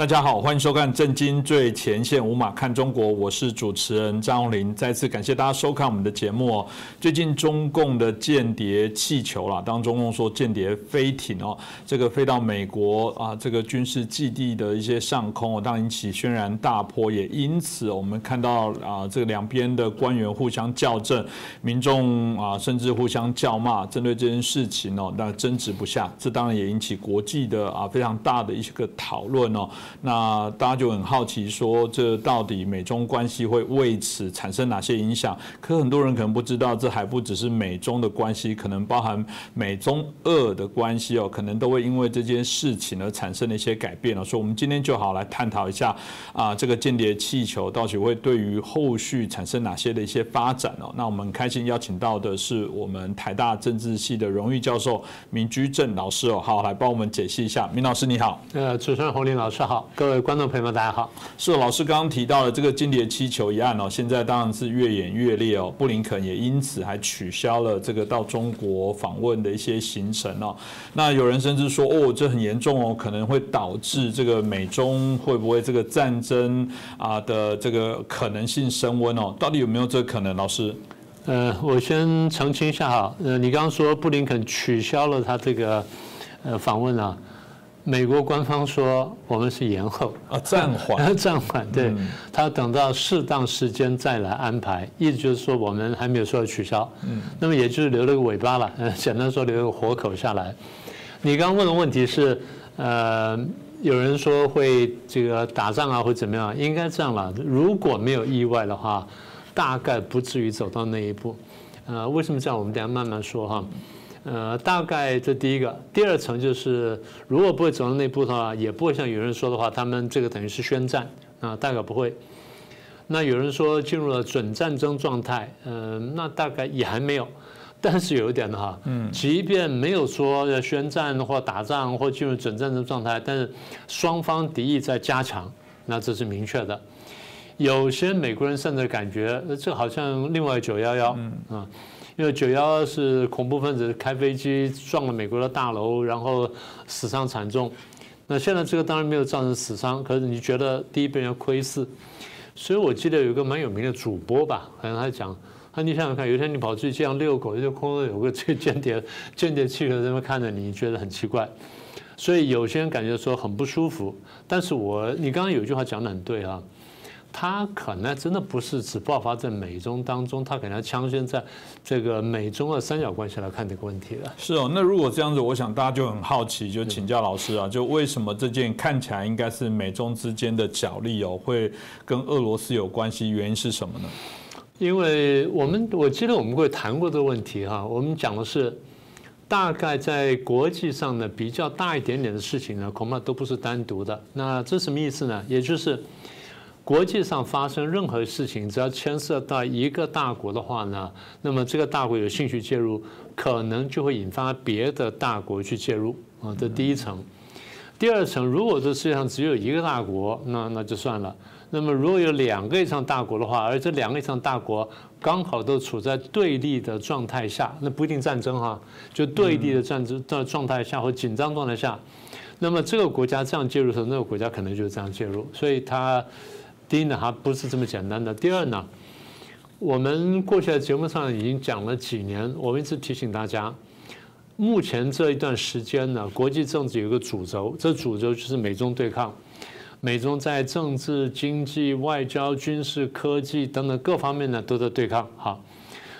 大家好，欢迎收看《震惊最前线》，无马看中国，我是主持人张荣林。再次感谢大家收看我们的节目哦。最近中共的间谍气球啦，当中共说间谍飞艇哦，这个飞到美国啊，这个军事基地的一些上空，当引起轩然大波，也因此我们看到啊，这两边的官员互相校正，民众啊甚至互相叫骂，针对这件事情哦，那争执不下，这当然也引起国际的啊非常大的一些个讨论哦。那大家就很好奇，说这到底美中关系会为此产生哪些影响？可很多人可能不知道，这还不只是美中的关系，可能包含美中俄的关系哦，可能都会因为这件事情而产生了一些改变了。所以，我们今天就好来探讨一下啊，这个间谍气球到底会对于后续产生哪些的一些发展哦？那我们开心邀请到的是我们台大政治系的荣誉教授明居正老师哦，好来帮我们解析一下。明老师你好，呃，主持人洪林老师。好各位观众朋友们，大家好。是老师刚刚提到的这个间谍气球一案哦，现在当然是越演越烈哦。布林肯也因此还取消了这个到中国访问的一些行程哦。那有人甚至说，哦，这很严重哦，可能会导致这个美中会不会这个战争啊的这个可能性升温哦？到底有没有这个可能？老师，呃，我先澄清一下哈，呃，你刚刚说布林肯取消了他这个呃访问啊。美国官方说我们是延后啊，暂缓，暂缓，对他等到适当时间再来安排，意思就是说我们还没有说要取消，嗯，那么也就是留了个尾巴了，嗯简单说留个活口下来。你刚刚问的问题是，呃，有人说会这个打仗啊，会怎么样？应该这样了，如果没有意外的话，大概不至于走到那一步。呃，为什么这样？我们等下慢慢说哈。呃，大概这第一个，第二层就是，如果不会走到那步的话，也不会像有人说的话，他们这个等于是宣战啊，大概不会。那有人说进入了准战争状态，嗯，那大概也还没有。但是有一点的哈，嗯，即便没有说要宣战或打仗或进入准战争状态，但是双方敌意在加强，那这是明确的。有些美国人甚至感觉，这好像另外九幺幺，嗯啊。因为九幺二是恐怖分子开飞机撞了美国的大楼，然后死伤惨重。那现在这个当然没有造成死伤，可是你觉得第一被人窥视，所以我记得有一个蛮有名的主播吧，好像他讲，他你想想看，有一天你跑去这样遛狗，就空中有个这间谍间谍气球在那看着你，觉得很奇怪。所以有些人感觉说很不舒服。但是我你刚刚有一句话讲的很对啊。它可能真的不是只爆发在美中当中，它可能要枪先在这个美中的三角关系来看这个问题了。是哦，那如果这样子，我想大家就很好奇，就请教老师啊，就为什么这件看起来应该是美中之间的角力哦，会跟俄罗斯有关系？原因是什么呢？因为我们我记得我们会谈过这个问题哈，我们讲的是大概在国际上的比较大一点点的事情呢，恐怕都不是单独的。那这什么意思呢？也就是。国际上发生任何事情，只要牵涉到一个大国的话呢，那么这个大国有兴趣介入，可能就会引发别的大国去介入啊。这第一层。第二层，如果这世界上只有一个大国，那那就算了。那么如果有两个以上大国的话，而这两个以上大国刚好都处在对立的状态下，那不一定战争哈，就对立的战争的状态下或紧张状态下，那么这个国家这样介入的时候，那个国家可能就是这样介入，所以它。第一呢，还不是这么简单的。第二呢，我们过去的节目上已经讲了几年，我们一直提醒大家，目前这一段时间呢，国际政治有一个主轴，这主轴就是美中对抗，美中在政治、经济、外交、军事、科技等等各方面呢都在对抗。好，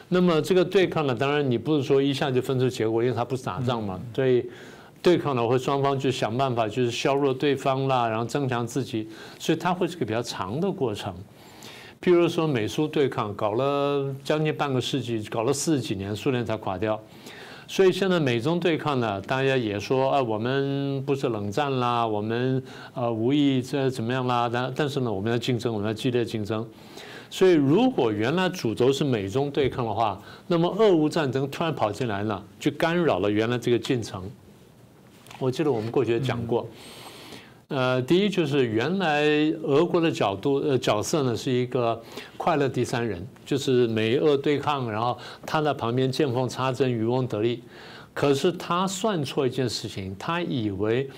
那么这个对抗呢，当然你不是说一下就分出结果，因为它不是打仗嘛，所以。对抗呢，会双方就想办法，就是削弱对方啦，然后增强自己，所以它会是个比较长的过程。譬如说美苏对抗，搞了将近半个世纪，搞了四十几年，苏联才垮掉。所以现在美中对抗呢，大家也说啊，我们不是冷战啦，我们呃无意这怎么样啦？但但是呢，我们要竞争，我们要激烈竞争。所以如果原来主轴是美中对抗的话，那么俄乌战争突然跑进来呢，就干扰了原来这个进程。我记得我们过去也讲过，呃，第一就是原来俄国的角度呃角色呢是一个快乐第三人，就是美俄对抗，然后他在旁边见缝插针，渔翁得利。可是他算错一件事情，他以为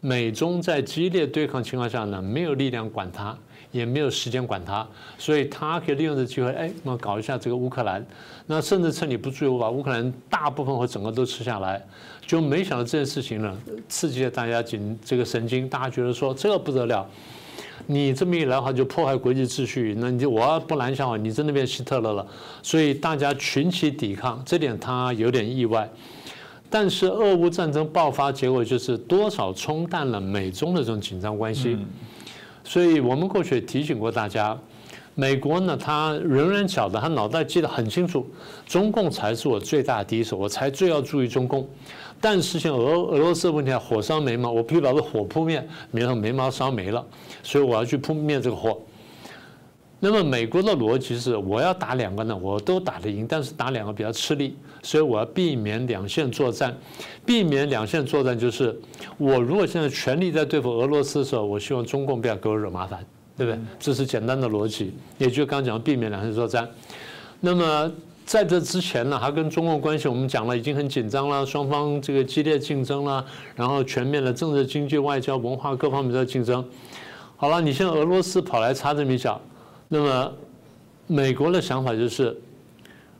美中在激烈对抗情况下呢，没有力量管他，也没有时间管他，所以他可以利用这机会，哎，那么搞一下这个乌克兰，那甚至趁你不注意，我把乌克兰大部分或整个都吃下来，就没想到这件事情呢，刺激了大家紧这个神经，大家觉得说这不得了。你这么一来的话，就破坏国际秩序。那你就我要不拦下话，你真的变希特勒了。所以大家群起抵抗，这点他有点意外。但是俄乌战争爆发，结果就是多少冲淡了美中的这种紧张关系。所以我们过去也提醒过大家，美国呢，他仍然晓得，他脑袋记得很清楚，中共才是我最大的敌手，我才最要注意中共。但是像俄俄罗斯问题，火烧眉毛，我必须把这火扑灭，免得眉毛烧没了，所以我要去扑灭这个火。那么美国的逻辑是，我要打两个呢，我都打得赢，但是打两个比较吃力，所以我要避免两线作战。避免两线作战就是，我如果现在全力在对付俄罗斯的时候，我希望中共不要给我惹麻烦，对不对？这是简单的逻辑，也就刚讲避免两线作战。那么。在这之前呢，还跟中共关系我们讲了已经很紧张了，双方这个激烈竞争了，然后全面的政治、经济、外交、文化各方面的竞争。好了，你现在俄罗斯跑来插这么一脚，那么美国的想法就是，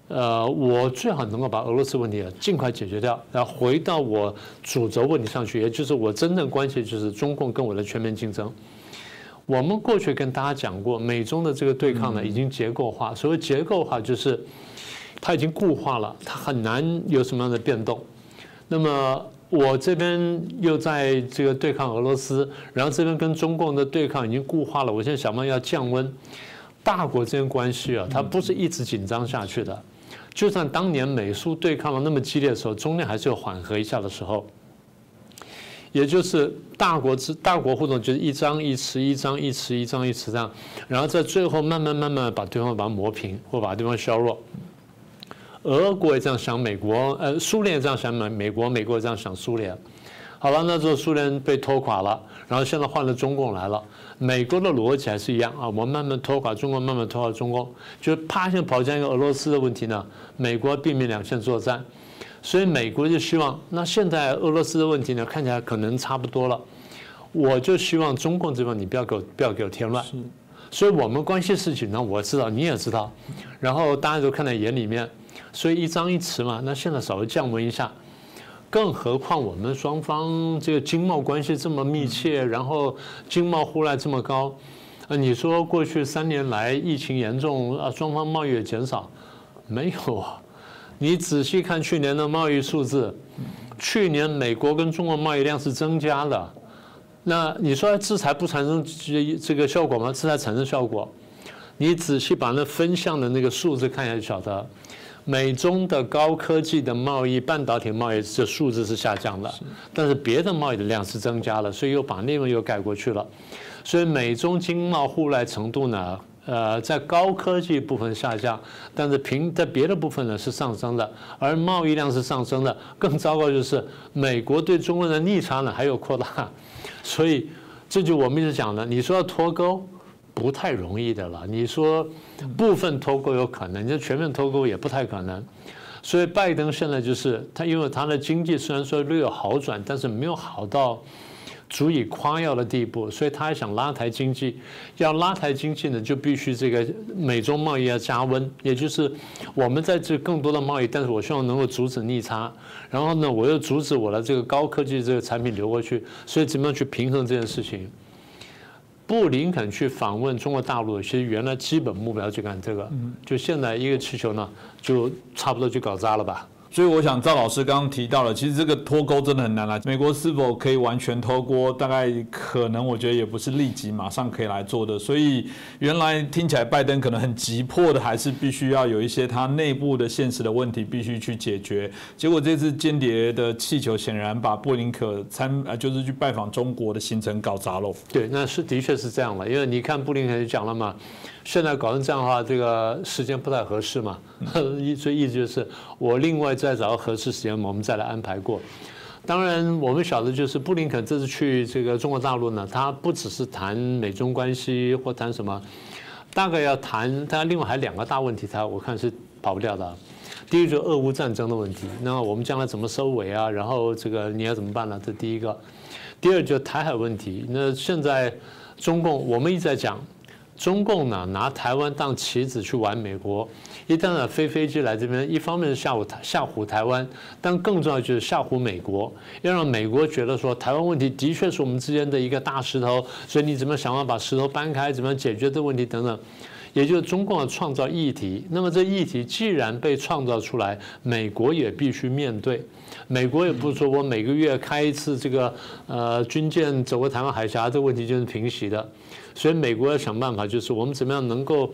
呃，我最好能够把俄罗斯问题尽快解决掉，然后回到我主轴问题上去，也就是我真正关系就是中共跟我的全面竞争。我们过去跟大家讲过，美中的这个对抗呢，已经结构化。所谓结构化，就是。它已经固化了，它很难有什么样的变动。那么我这边又在这个对抗俄罗斯，然后这边跟中共的对抗已经固化了。我现在想办法要降温。大国之间关系啊，它不是一直紧张下去的。就算当年美苏对抗了那么激烈的时候，中间还是有缓和一下的时候。也就是大国之大国互动，就是一张一弛，一张一弛，一张一弛这样，然后在最后慢慢慢慢把对方把它磨平，或把对方削弱。俄国也这样想，美国呃，苏联也这样想，美美国美国也这样想，苏联。好了，那时候苏联被拖垮了，然后现在换了中共来了。美国的逻辑还是一样啊，我们慢慢拖垮中国，慢慢拖垮中共，就啪现在跑向一个俄罗斯的问题呢。美国避免两线作战，所以美国就希望，那现在俄罗斯的问题呢，看起来可能差不多了。我就希望中共这边你不要给我不要给我添乱。所以我们关系事情呢，我知道你也知道，然后大家都看在眼里面。所以一张一弛嘛，那现在稍微降温一下，更何况我们双方这个经贸关系这么密切，然后经贸互赖这么高，啊，你说过去三年来疫情严重啊，双方贸易也减少，没有啊？你仔细看去年的贸易数字，去年美国跟中国贸易量是增加的，那你说制裁不产生这这个效果吗？制裁产生效果，你仔细把那分项的那个数字看一下就晓得。美中的高科技的贸易、半导体贸易这数字是下降的，但是别的贸易的量是增加了，所以又把内容又盖过去了。所以美中经贸互赖程度呢，呃，在高科技部分下降，但是平在别的部分呢是上升的，而贸易量是上升的。更糟糕就是美国对中国的逆差呢还有扩大，所以这就我们一直讲的，你说要脱钩。不太容易的了。你说部分脱钩有可能，你说全面脱钩也不太可能。所以拜登现在就是他，因为他的经济虽然说略有好转，但是没有好到足以夸耀的地步，所以他还想拉抬经济。要拉抬经济呢，就必须这个美中贸易要加温，也就是我们在这更多的贸易，但是我希望能够阻止逆差，然后呢，我又阻止我的这个高科技这个产品流过去，所以怎么样去平衡这件事情？布林肯去访问中国大陆，其实原来基本目标就干这个，就现在一个气球呢，就差不多就搞砸了吧。所以我想赵老师刚刚提到了，其实这个脱钩真的很难了。美国是否可以完全脱钩？大概可能，我觉得也不是立即马上可以来做的。所以原来听起来拜登可能很急迫的，还是必须要有一些他内部的现实的问题必须去解决。结果这次间谍的气球显然把布林肯参啊，就是去拜访中国的行程搞砸了。对，那是的确是这样了。因为你看布林肯就讲了嘛。现在搞成这样的话，这个时间不太合适嘛，所以意思就是我另外再找个合适时间，我们再来安排过。当然，我们晓得就是布林肯这次去这个中国大陆呢，他不只是谈美中关系或谈什么，大概要谈，他另外还两个大问题，他我看是跑不掉的。第一就是俄乌战争的问题，那我们将来怎么收尾啊？然后这个你要怎么办呢？这第一个。第二就台海问题，那现在中共我们一直在讲，中共呢拿台湾当棋子去玩美国，一旦呢飞飞机来这边，一方面是吓唬吓唬台湾，但更重要就是吓唬美国，要让美国觉得说台湾问题的确是我们之间的一个大石头，所以你怎么想办法把石头搬开，怎么样解决这个问题等等。也就是中共要创造议题，那么这议题既然被创造出来，美国也必须面对。美国也不是说我每个月开一次这个呃军舰走过台湾海峡，这个问题就是平息的。所以美国要想办法，就是我们怎么样能够。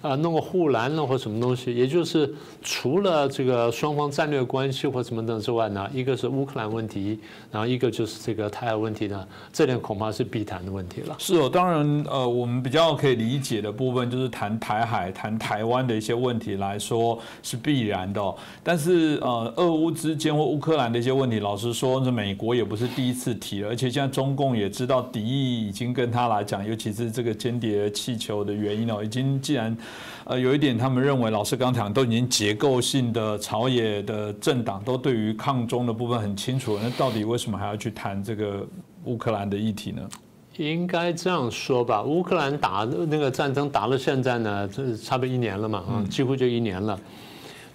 啊，弄个护栏了或什么东西，也就是除了这个双方战略关系或什么等之外呢，一个是乌克兰问题，然后一个就是这个台海问题呢，这点恐怕是必谈的问题了。是哦，当然，呃，我们比较可以理解的部分就是谈台海、谈台湾的一些问题来说是必然的。但是，呃，俄乌之间或乌克兰的一些问题，老实说，这美国也不是第一次提了，而且现在中共也知道敌意已经跟他来讲，尤其是这个间谍气球的原因哦，已经既然。呃，有一点，他们认为老师刚讲都已经结构性的朝野的政党都对于抗中的部分很清楚，那到底为什么还要去谈这个乌克兰的议题呢？应该这样说吧，乌克兰打那个战争打到现在呢，这差不多一年了嘛，啊，几乎就一年了。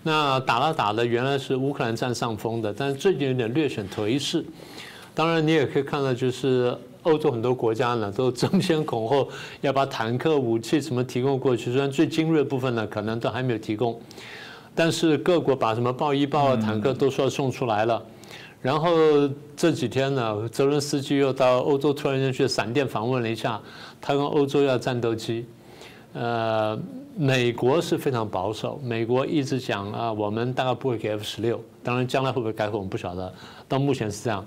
那打了打的，原来是乌克兰占上风的，但是最近有点略显颓势。当然，你也可以看到，就是。欧洲很多国家呢都争先恐后要把坦克、武器什么提供过去，虽然最精锐部分呢可能都还没有提供，但是各国把什么豹一、豹二坦克都说要送出来了。然后这几天呢，泽伦斯基又到欧洲突然间去闪电访问了一下，他跟欧洲要战斗机。呃，美国是非常保守，美国一直讲啊，我们大概不会给 F 十六，当然将来会不会改口我们不晓得，到目前是这样。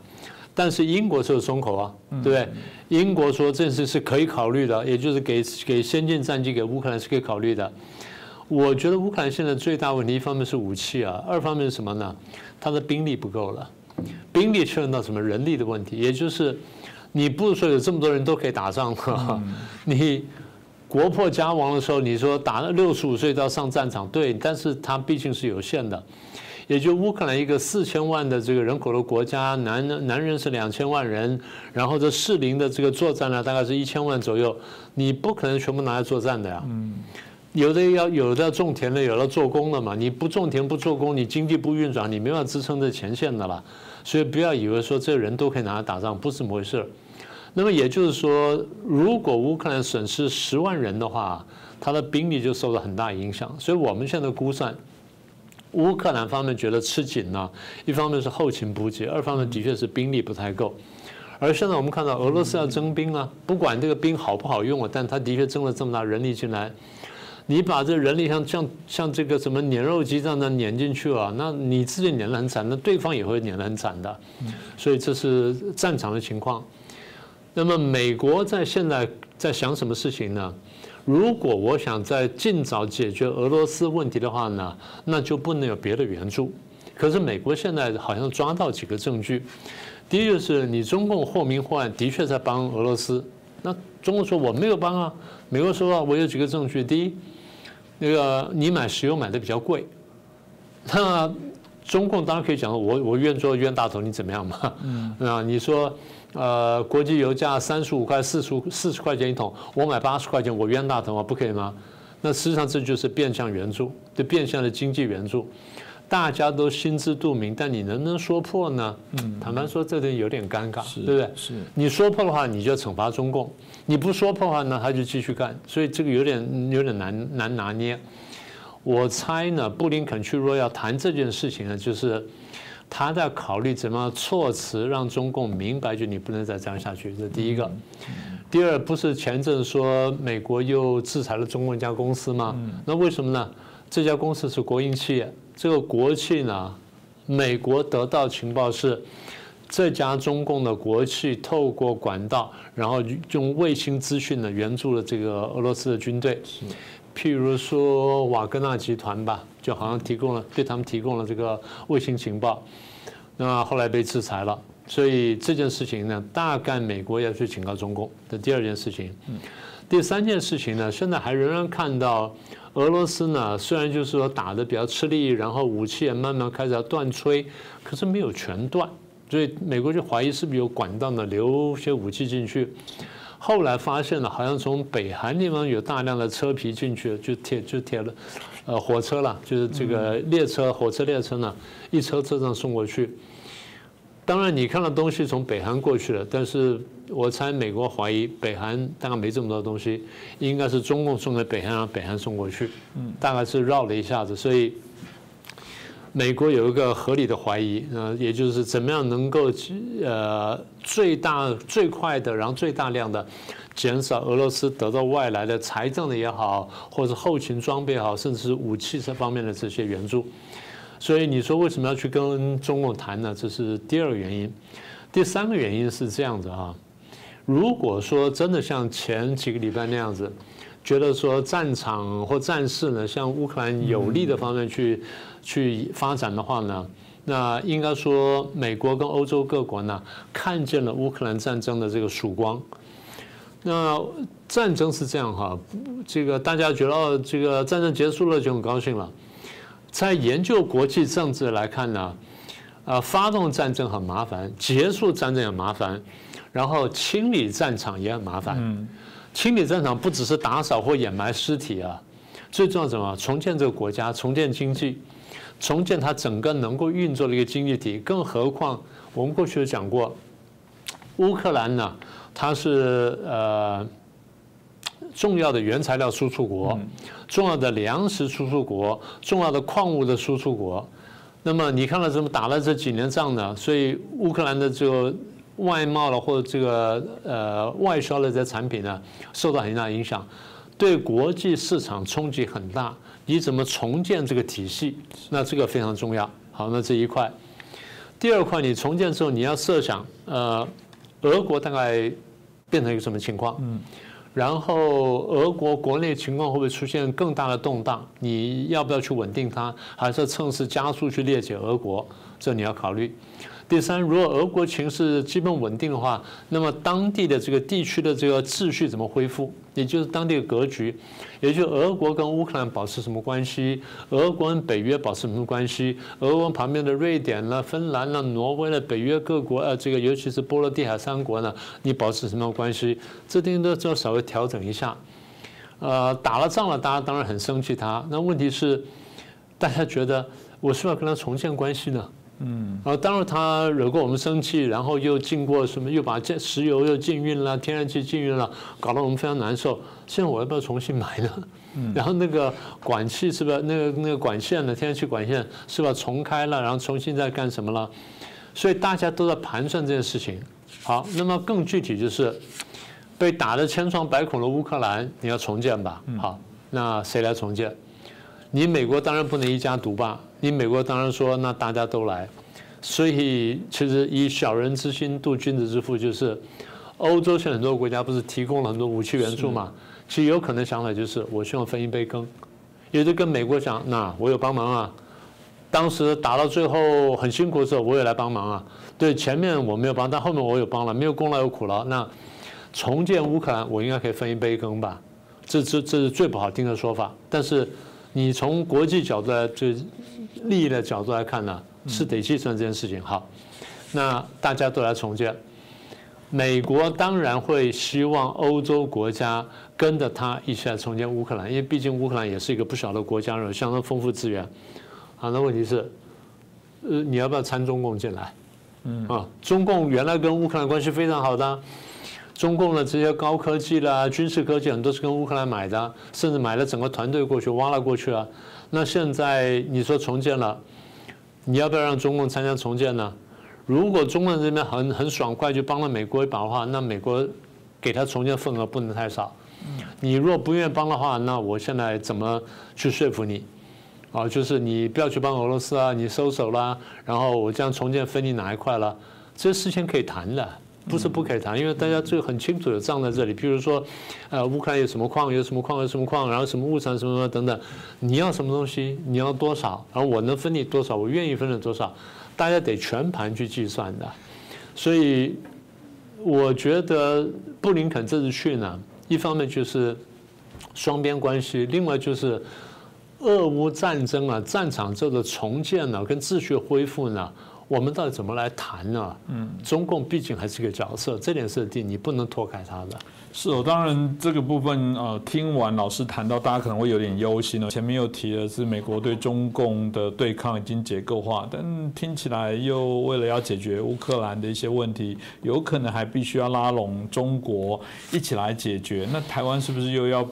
但是英国是有松口啊，对不对？英国说这事是可以考虑的，也就是给给先进战机给乌克兰是可以考虑的。我觉得乌克兰现在最大问题，一方面是武器啊，二方面是什么呢？它的兵力不够了，兵力确认到什么人力的问题，也就是你不是说有这么多人都可以打仗吗？你国破家亡的时候，你说打了六十五岁都要上战场，对，但是它毕竟是有限的。也就乌克兰一个四千万的这个人口的国家，男男人是两千万人，然后这适龄的这个作战呢，大概是一千万左右，你不可能全部拿来作战的呀。嗯，有的要有的要种田的，有的做工的嘛。你不种田不做工，你经济不运转，你没法支撑这前线的了。所以不要以为说这人都可以拿来打仗，不是这么回事。那么也就是说，如果乌克兰损失十万人的话，他的兵力就受到很大影响。所以我们现在估算。乌克兰方面觉得吃紧了，一方面是后勤补给，二方面的确是兵力不太够。而现在我们看到俄罗斯要征兵了，不管这个兵好不好用啊，但他的确征了这么大人力进来。你把这人力像像像这个什么碾肉机这样的碾进去啊，那你自己碾得很惨，那对方也会碾得很惨的。所以这是战场的情况。那么美国在现在在想什么事情呢？如果我想在尽早解决俄罗斯问题的话呢，那就不能有别的援助。可是美国现在好像抓到几个证据，第一就是你中共或明或暗的确在帮俄罗斯，那中国说我没有帮啊，美国说啊我有几个证据，第一，那个你买石油买的比较贵，那中共当然可以讲我我愿做冤大头，你怎么样嘛？啊，你说。呃，国际油价三十五块、四十四十块钱一桶，我买八十块钱，我冤大头啊？不可以吗？那实际上这就是变相援助，对变相的经济援助，大家都心知肚明，但你能不能说破呢？嗯，坦白说，这点有点尴尬，对不对？是，你说破的话，你就惩罚中共；你不说破的话呢，他就继续干。所以这个有点有点难难拿捏。我猜呢，布林肯去若要谈这件事情呢，就是。他在考虑怎么措辞让中共明白，就你不能再这样下去。这第一个。第二，不是前阵说美国又制裁了中共一家公司吗？那为什么呢？这家公司是国营企业，这个国企呢，美国得到情报是这家中共的国企透过管道，然后用卫星资讯呢援助了这个俄罗斯的军队。譬如说瓦格纳集团吧，就好像提供了对他们提供了这个卫星情报，那后来被制裁了。所以这件事情呢，大概美国要去警告中共。这第二件事情，第三件事情呢，现在还仍然看到俄罗斯呢，虽然就是说打的比较吃力，然后武器也慢慢开始要断炊，可是没有全断，所以美国就怀疑是不是有管道呢流些武器进去。后来发现了，好像从北韩地方有大量的车皮进去，就铁就铁了，呃，火车了，就是这个列车、火车列车呢，一车车上送过去。当然，你看到东西从北韩过去了，但是我猜美国怀疑北韩大概没这么多东西，应该是中共送给北韩，让北韩送过去。嗯，大概是绕了一下子，所以美国有一个合理的怀疑，呃，也就是怎么样能够呃最大最快的，然后最大量的减少俄罗斯得到外来的财政的也好，或者后勤装备也好，甚至是武器这方面的这些援助。所以你说为什么要去跟中共谈呢？这是第二个原因。第三个原因是这样子啊，如果说真的像前几个礼拜那样子，觉得说战场或战事呢向乌克兰有利的方面去去发展的话呢，那应该说美国跟欧洲各国呢看见了乌克兰战争的这个曙光。那战争是这样哈，这个大家觉得，这个战争结束了就很高兴了。在研究国际政治来看呢，呃，发动战争很麻烦，结束战争也麻烦，然后清理战场也很麻烦。嗯，清理战场不只是打扫或掩埋尸体啊，最重要什么？重建这个国家，重建经济，重建它整个能够运作的一个经济体。更何况我们过去有讲过，乌克兰呢，它是呃。重要的原材料输出国，重要的粮食输出国，重要的矿物的输出国。那么你看到怎么打了这几年仗呢？所以乌克兰的这个外贸了或者这个呃外销的这些产品呢，受到很大影响，对国际市场冲击很大。你怎么重建这个体系？那这个非常重要。好，那这一块。第二块，你重建之后，你要设想，呃，俄国大概变成一个什么情况？嗯。然后俄国国内情况会不会出现更大的动荡？你要不要去稳定它，还是趁势加速去裂解俄国？这你要考虑。第三，如果俄国情势基本稳定的话，那么当地的这个地区的这个秩序怎么恢复？也就是当地的格局，也就俄国跟乌克兰保持什么关系？俄国跟北约保持什么关系？俄国旁边的瑞典了、芬兰了、挪威了、北约各国呃，这个尤其是波罗的海三国呢，你保持什么关系？这东西都要稍微调整一下。呃，打了仗了，大家当然很生气他。那问题是，大家觉得我是要跟他重建关系呢？嗯，啊，当然他惹过我们生气，然后又经过什么，又把这石油又禁运了，天然气禁运了，搞得我们非常难受。现在我要不要重新买呢？嗯，然后那个管气是不是那个那个管线呢？天然气管线是不是重开了？然后重新再干什么了？所以大家都在盘算这件事情。好，那么更具体就是被打得千疮百孔的乌克兰，你要重建吧？好，那谁来重建？你美国当然不能一家独霸。你美国当然说，那大家都来，所以其实以小人之心度君子之腹，就是欧洲现在很多国家不是提供了很多武器援助嘛？其实有可能想法就是，我希望分一杯羹，也就跟美国讲，那我有帮忙啊。当时打到最后很辛苦的时候，我也来帮忙啊。对，前面我没有帮，但后面我有帮了，没有功劳有苦劳。那重建乌克兰，我应该可以分一杯羹吧？这这这是最不好听的说法，但是你从国际角度来就。利益的角度来看呢，是得计算这件事情。好，那大家都来重建，美国当然会希望欧洲国家跟着他一起来重建乌克兰，因为毕竟乌克兰也是一个不小的国家，有相当丰富资源。好，那问题是，呃，你要不要参中共进来？嗯啊，中共原来跟乌克兰关系非常好的，中共的这些高科技啦、军事科技很多是跟乌克兰买的，甚至买了整个团队过去，挖了过去了。那现在你说重建了，你要不要让中共参加重建呢？如果中共这边很很爽快就帮了美国一把的话，那美国给他重建份额不能太少。你若不愿意帮的话，那我现在怎么去说服你？啊，就是你不要去帮俄罗斯啊，你收手啦，然后我这样重建分你哪一块了？这事情可以谈的。不是不可以谈，因为大家最很清楚的账在这里。比如说，呃，乌克兰有什么矿，有什么矿，有什么矿，然后什么物产，什么什么等等，你要什么东西，你要多少，然后我能分你多少，我愿意分你多少，大家得全盘去计算的。所以，我觉得布林肯这次去呢，一方面就是双边关系，另外就是俄乌战争啊，战场这个重建呢，跟秩序恢复呢，我们到底怎么来谈呢？嗯，中共毕竟还是个角色，这点设定你不能脱开它的。是哦，当然这个部分呃，听完老师谈到，大家可能会有点忧心了。前面又提的是美国对中共的对抗已经结构化，但听起来又为了要解决乌克兰的一些问题，有可能还必须要拉拢中国一起来解决。那台湾是不是又要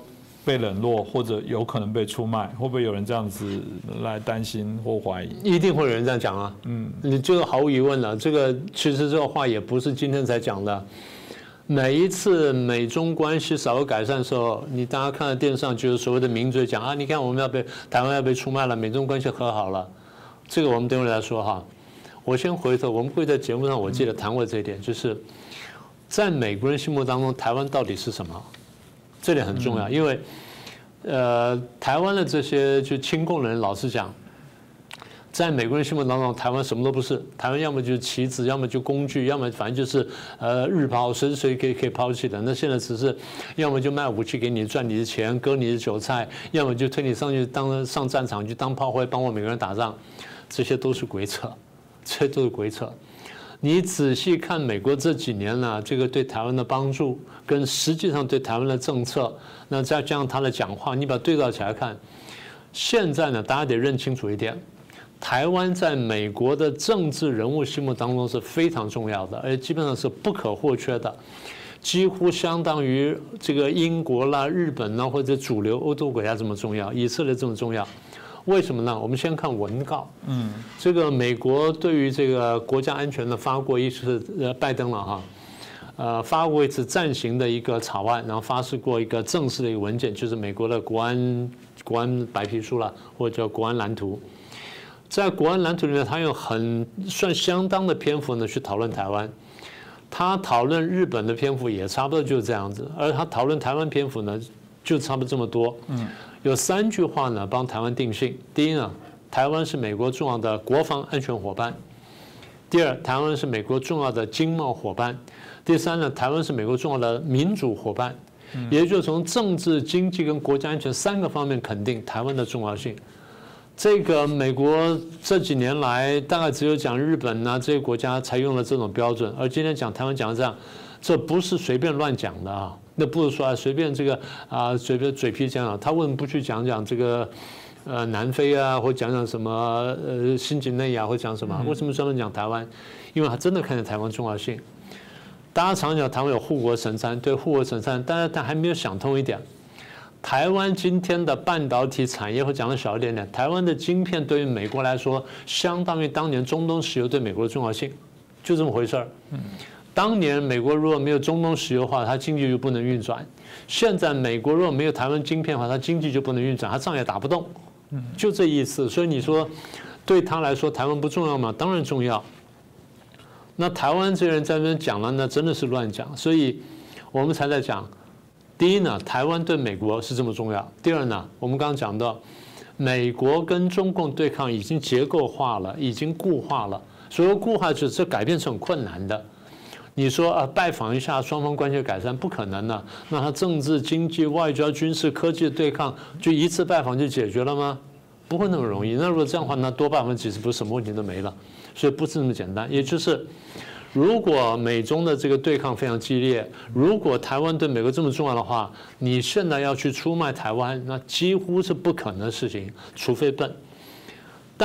被冷落，或者有可能被出卖？会不会有人这样子来担心或怀疑？一定会有人这样讲啊。嗯，你这个毫无疑问了。这个其实这个话也不是今天才讲的。每一次美中关系稍微改善的时候，你大家看到电视上就是所谓的名嘴讲啊，你看我们要被台湾要被出卖了，美中关系和好了，这个我们等会来说哈。我先回头，我们会在节目上我记得谈过这一点，就是在美国人心目当中，台湾到底是什么？这点很重要，因为呃，台湾的这些就亲共人老实讲。在美国人心目当中，台湾什么都不是。台湾要么就是棋子，要么就工具，要么反正就是呃日抛，随时随地可以可以抛弃的。那现在只是要么就卖武器给你赚你的钱，割你的韭菜，要么就推你上去当上战场去当炮灰，帮我美国人打仗，这些都是鬼扯，这些都是鬼扯。你仔细看美国这几年呢，这个对台湾的帮助跟实际上对台湾的政策，那再加上他的讲话，你把对照起来看，现在呢，大家得认清楚一点。台湾在美国的政治人物心目当中是非常重要的，而且基本上是不可或缺的，几乎相当于这个英国啦、日本啦或者主流欧洲国家这么重要，以色列这么重要。为什么呢？我们先看文告。嗯，这个美国对于这个国家安全呢发过一次，呃，拜登了哈，呃，发过一次暂行的一个草案，然后发示过一个正式的一个文件，就是美国的国安国安白皮书了，或者叫国安蓝图。在国安蓝图里面，他用很算相当的篇幅呢去讨论台湾，他讨论日本的篇幅也差不多就是这样子，而他讨论台湾篇幅呢就差不多这么多。嗯，有三句话呢帮台湾定性：第一呢，台湾是美国重要的国防安全伙伴；第二，台湾是美国重要的经贸伙伴；第三呢，台湾是美国重要的民主伙伴。也就是从政治、经济跟国家安全三个方面肯定台湾的重要性。这个美国这几年来，大概只有讲日本呐这些国家才用了这种标准，而今天讲台湾讲这样，这不是随便乱讲的啊。那不是说随便这个啊，随便嘴皮讲讲，他为什么不去讲讲这个呃南非啊，或讲讲什么呃新几内亚，或讲什么？为什么专门讲台湾？因为他真的看见台湾重要性。大家常讲台湾有护国神山，对护国神山，但是他还没有想通一点。台湾今天的半导体产业，会讲的小一点点。台湾的晶片对于美国来说，相当于当年中东石油对美国的重要性，就这么回事儿。当年美国如果没有中东石油的话，它经济就不能运转。现在美国如果没有台湾晶片的话，它经济就不能运转，它仗也打不动。就这意思。所以你说对他来说，台湾不重要吗？当然重要。那台湾这些人在那边讲了，那真的是乱讲。所以我们才在讲。第一呢，台湾对美国是这么重要。第二呢，我们刚刚讲到，美国跟中共对抗已经结构化了，已经固化了。所谓固化，就是这改变是很困难的。你说啊，拜访一下，双方关系改善不可能的。那他政治、经济、外交、军事、科技对抗，就一次拜访就解决了吗？不会那么容易。那如果这样的话，那多半分其实不是什么问题都没了。所以不是那么简单。也就是。如果美中的这个对抗非常激烈，如果台湾对美国这么重要的话，你现在要去出卖台湾，那几乎是不可能的事情，除非笨。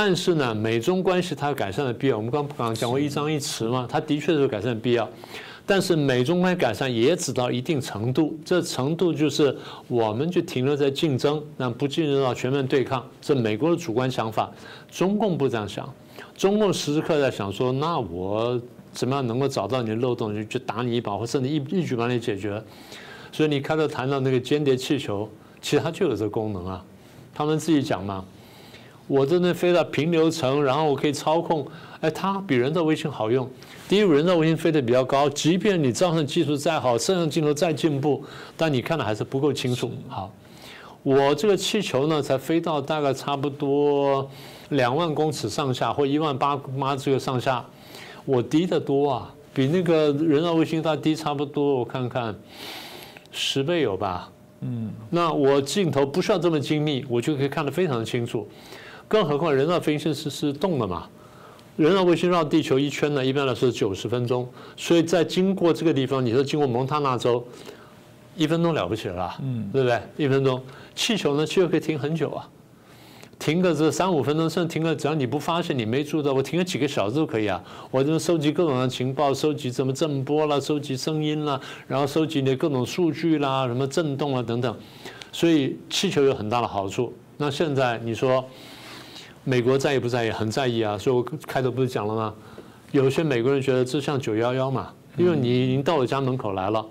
但是呢，美中关系它改善的必要。我们刚刚讲过一张一弛嘛，它的确是改善的必要。但是美中关系改善也只到一定程度，这程度就是我们就停留在竞争，那不进入到全面对抗。这美国的主观想法，中共不这样想，中共时时刻在想说，那我。怎么样能够找到你的漏洞，就去打你一把，或甚至一一举把你解决？所以你开头谈到那个间谍气球，其实它就有这个功能啊。他们自己讲嘛，我这能飞到平流层，然后我可以操控。哎，它比人造卫星好用。第一，人造卫星飞得比较高，即便你照相技术再好，摄像镜头再进步，但你看的还是不够清楚。好，我这个气球呢，才飞到大概差不多两万公尺上下，或一万八八这个上下。我低得多啊，比那个人造卫星它低差不多。我看看，十倍有吧？嗯，那我镜头不需要这么精密，我就可以看得非常清楚。更何况人造飞行是是动的嘛？人造卫星绕地球一圈呢，一般来说是九十分钟，所以在经过这个地方，你说经过蒙塔纳州，一分钟了不起了，嗯，对不对？一分钟，气球呢，气球可以停很久啊。停个这三五分钟，甚至停个，只要你不发现，你没注意到，我停个几个小时都可以啊。我这收集各种的情报，收集什么震波啦，收集声音啦，然后收集你的各种数据啦，什么震动啊等等。所以气球有很大的好处。那现在你说，美国在意不在意？很在意啊。所以我开头不是讲了吗？有些美国人觉得这像九幺幺嘛，因为你已经到我家门口来了。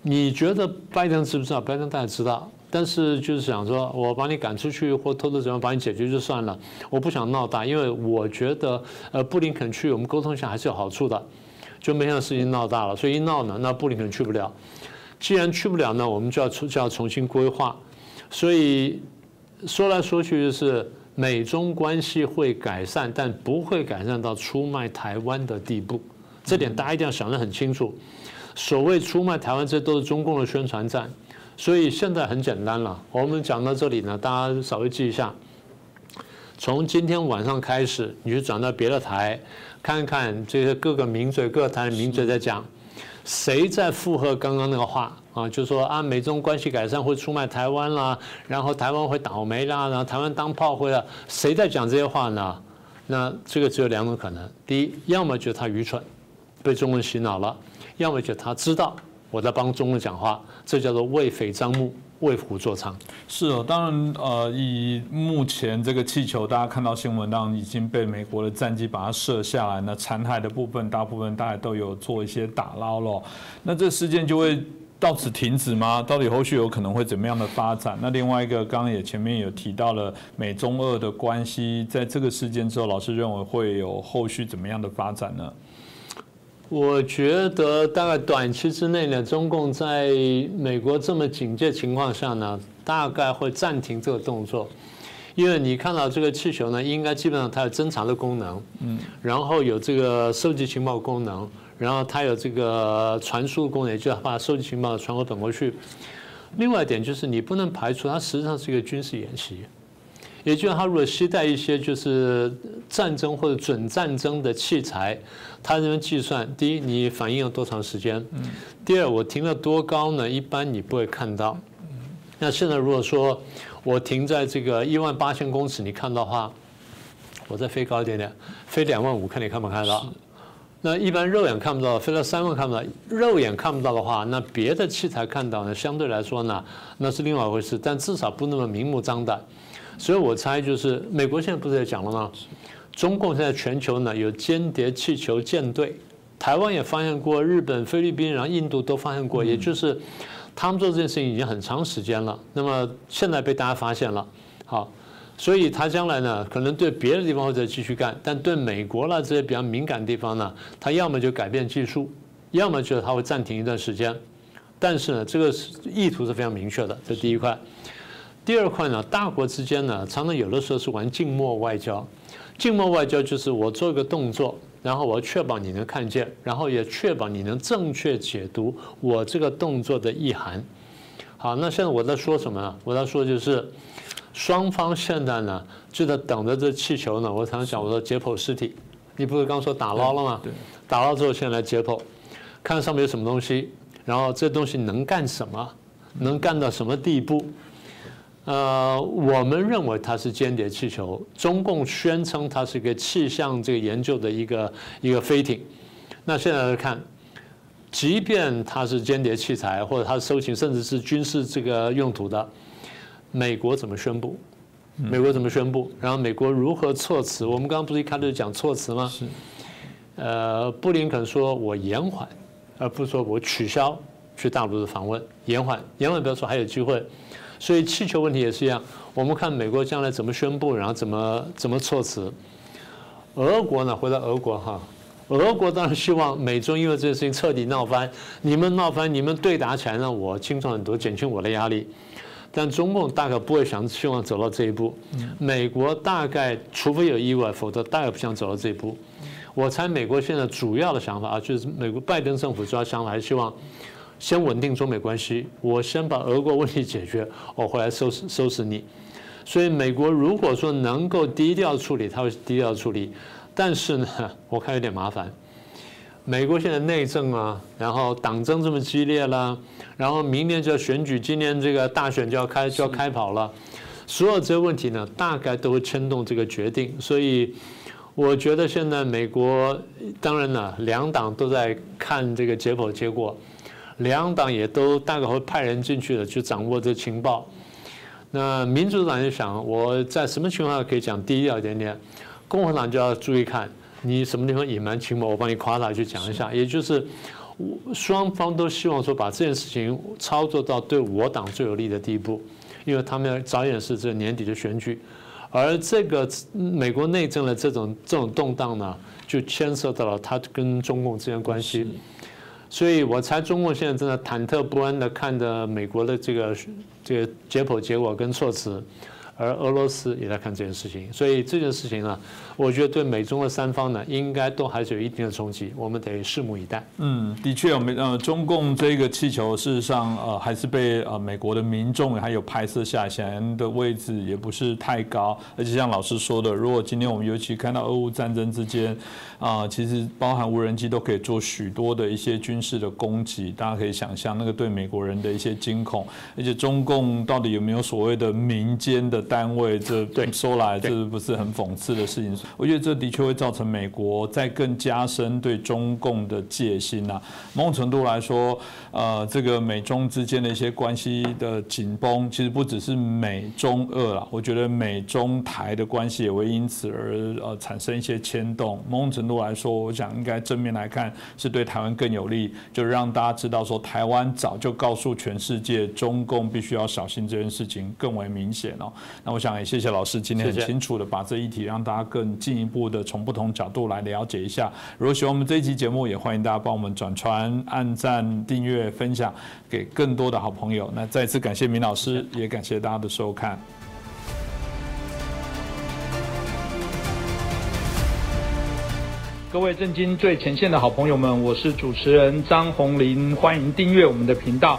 你觉得拜登知不知道？拜登大家知道。但是就是想说，我把你赶出去或偷偷怎样把你解决就算了，我不想闹大，因为我觉得呃布林肯去我们沟通一下还是有好处的，就没想到事情闹大了，所以一闹呢，那布林肯去不了，既然去不了呢，我们就要出就要重新规划，所以说来说去就是美中关系会改善，但不会改善到出卖台湾的地步，这点大家一定要想得很清楚。所谓出卖台湾，这都是中共的宣传战。所以现在很简单了，我们讲到这里呢，大家稍微记一下。从今天晚上开始，你就转到别的台，看看这些各个名嘴、各个台的名嘴在讲，谁在附和刚刚那个话啊？就说啊，美中关系改善会出卖台湾啦，然后台湾会倒霉啦，然后台湾当炮灰了，谁在讲这些话呢？那这个只有两种可能：第一，要么就是他愚蠢，被中文洗脑了；要么就他知道。我在帮中国讲话，这叫做为匪张目，为虎作伥。是哦，当然，呃，以目前这个气球，大家看到新闻，当然已经被美国的战机把它射下来，那残骸的部分，大部分大家都有做一些打捞了。那这事件就会到此停止吗？到底后续有可能会怎么样的发展？那另外一个，刚刚也前面有提到了美中俄的关系，在这个事件之后，老师认为会有后续怎么样的发展呢？我觉得大概短期之内呢，中共在美国这么警戒情况下呢，大概会暂停这个动作，因为你看到这个气球呢，应该基本上它有侦察的功能，嗯，然后有这个收集情报功能，然后它有这个传输功能，就是把收集情报传回本国去。另外一点就是你不能排除它实际上是一个军事演习。也就是他如果携带一些就是战争或者准战争的器材，他这边计算：第一，你反应要多长时间；第二，我停了多高呢？一般你不会看到。那现在如果说我停在这个一万八千公尺，你看到的话，我再飞高一点点，飞两万五，看你看不看到？那一般肉眼看不到，飞到三万看不到。肉眼看不到的话，那别的器材看到呢？相对来说呢，那是另外一回事，但至少不那么明目张胆。所以我猜就是美国现在不是也讲了吗？中共现在全球呢有间谍气球舰队，台湾也发现过，日本、菲律宾然后印度都发现过，也就是他们做这件事情已经很长时间了。那么现在被大家发现了，好，所以他将来呢可能对别的地方会再继续干，但对美国啦这些比较敏感的地方呢，他要么就改变技术，要么就是他会暂停一段时间。但是呢，这个意图是非常明确的，这第一块。第二块呢，大国之间呢，常常有的时候是玩静默外交。静默外交就是我做一个动作，然后我确保你能看见，然后也确保你能正确解读我这个动作的意涵。好，那现在我在说什么呢？我在说就是，双方现在呢就在等着这气球呢。我常常讲，我说解剖尸体，你不是刚说打捞了吗？对，打捞之后现在来解剖，看上面有什么东西，然后这东西能干什么，能干到什么地步？呃，我们认为它是间谍气球，中共宣称它是一个气象这个研究的一个一个飞艇。那现在来看，即便它是间谍器材，或者它收情，甚至是军事这个用途的，美国怎么宣布？美国怎么宣布？然后美国如何措辞？我们刚刚不是一开始讲措辞吗？是。呃，布林肯说我延缓，而不是说我取消去大陆的访问，延缓，延缓，不要说还有机会。所以气球问题也是一样，我们看美国将来怎么宣布，然后怎么怎么措辞。俄国呢？回到俄国哈，俄国当然希望美中因为这件事情彻底闹翻，你们闹翻，你们对打起来，让我轻松很多，减轻我的压力。但中共大概不会想希望走到这一步，美国大概除非有意外，否则大概不想走到这一步。我猜美国现在主要的想法啊，就是美国拜登政府主要想法还是希望先稳定中美关系，我先把俄国问题解决，我回来收拾收拾你。所以美国如果说能够低调处理，他会低调处理。但是呢，我看有点麻烦。美国现在内政啊，然后党争这么激烈啦，然后明年就要选举，今年这个大选就要开就要开跑了，所有这些问题呢，大概都会牵动这个决定。所以我觉得现在美国当然了，两党都在看这个解剖结果，两党也都大概会派人进去的去掌握这情报。那民主党就想，我在什么情况下可以讲低调一点点？共和党就要注意看。你什么地方隐瞒情报，我帮你夸大去讲一下。也就是，双方都希望说把这件事情操作到对我党最有利的地步，因为他们要早点是这年底的选举，而这个美国内政的这种这种动荡呢，就牵涉到了他跟中共之间关系。所以我猜中共现在正在忐忑不安的看着美国的这个这个解剖结果跟措辞。而俄罗斯也在看这件事情，所以这件事情呢，我觉得对美中的三方呢，应该都还是有一定的冲击，我们得拭目以待。嗯，的确，我们呃，中共这个气球事实上呃，还是被呃美国的民众还有拍摄下显然的位置也不是太高，而且像老师说的，如果今天我们尤其看到俄乌战争之间啊，其实包含无人机都可以做许多的一些军事的攻击，大家可以想象那个对美国人的一些惊恐，而且中共到底有没有所谓的民间的？单位这说来，这不是很讽刺的事情。我觉得这的确会造成美国在更加深对中共的戒心啊。某种程度来说，呃，这个美中之间的一些关系的紧绷，其实不只是美中俄了。我觉得美中台的关系也会因此而呃产生一些牵动。某种程度来说，我想应该正面来看，是对台湾更有利，就让大家知道说，台湾早就告诉全世界，中共必须要小心这件事情更为明显哦。那我想也谢谢老师今天很清楚的把这一题让大家更进一步的从不同角度来了解一下。如果喜欢我们这一期节目，也欢迎大家帮我们转传、按赞、订阅、分享给更多的好朋友。那再次感谢明老师，也感谢大家的收看。各位震惊最前线的好朋友们，我是主持人张宏林，欢迎订阅我们的频道。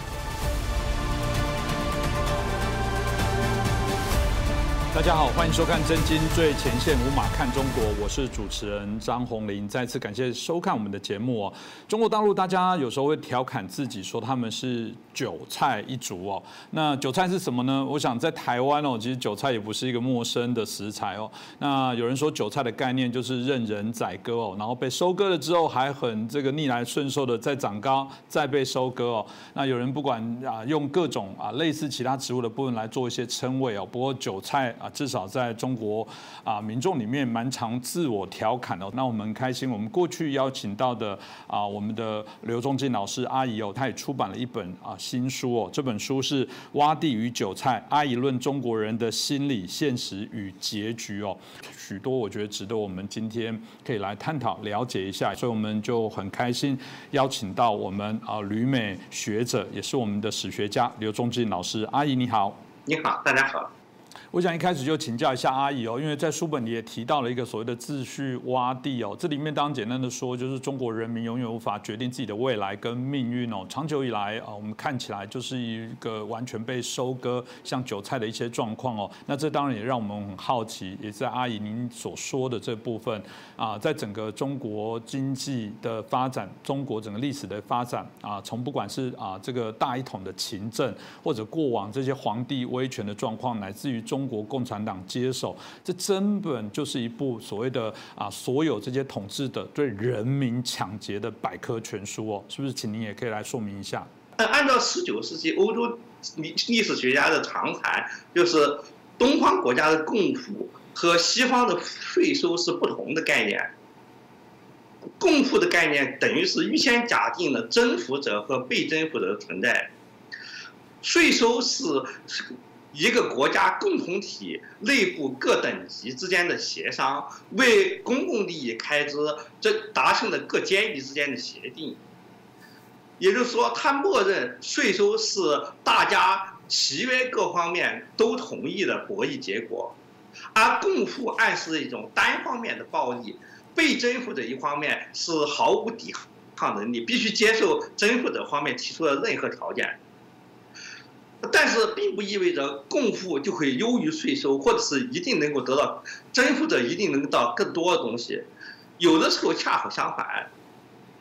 大家好，欢迎收看《真金最前线》，无马看中国，我是主持人张宏林。再次感谢收看我们的节目哦。中国大陆大家有时候会调侃自己说他们是韭菜一族哦。那韭菜是什么呢？我想在台湾哦，其实韭菜也不是一个陌生的食材哦。那有人说韭菜的概念就是任人宰割哦，然后被收割了之后还很这个逆来顺受的再长高，再被收割哦。那有人不管啊，用各种啊类似其他植物的部分来做一些称谓哦。不过韭菜。啊，至少在中国啊，民众里面蛮常自我调侃的。那我们开心，我们过去邀请到的啊，我们的刘仲进老师阿姨哦，她也出版了一本啊新书哦。这本书是《洼地与韭菜》，阿姨论中国人的心理、现实与结局哦。许多我觉得值得我们今天可以来探讨、了解一下。所以我们就很开心邀请到我们啊旅美学者，也是我们的史学家刘仲进老师。阿姨你好，你好，大家好。我想一开始就请教一下阿姨哦，因为在书本里也提到了一个所谓的秩序洼地哦，这里面当然简单的说，就是中国人民永远无法决定自己的未来跟命运哦。长久以来啊，我们看起来就是一个完全被收割像韭菜的一些状况哦。那这当然也让我们很好奇，也是阿姨您所说的这部分啊，在整个中国经济的发展，中国整个历史的发展啊，从不管是啊这个大一统的勤政，或者过往这些皇帝威权的状况，乃至于中。中国共产党接手，这根本就是一部所谓的啊，所有这些统治的对人民抢劫的百科全书哦，是不是？请您也可以来说明一下。按照十九世纪欧洲历历史学家的常谈，就是东方国家的共赋和西方的税收是不同的概念。共赋的概念等于是预先假定了征服者和被征服者的存在，税收是。一个国家共同体内部各等级之间的协商，为公共利益开支，这达成的各阶级之间的协定。也就是说，他默认税收是大家契约各方面都同意的博弈结果。而共富暗示一种单方面的暴力，被征服者一方面是毫无抵抗能力，必须接受征服者方面提出的任何条件。但是并不意味着共富就会优于税收，或者是一定能够得到征服者一定能到更多的东西，有的时候恰好相反，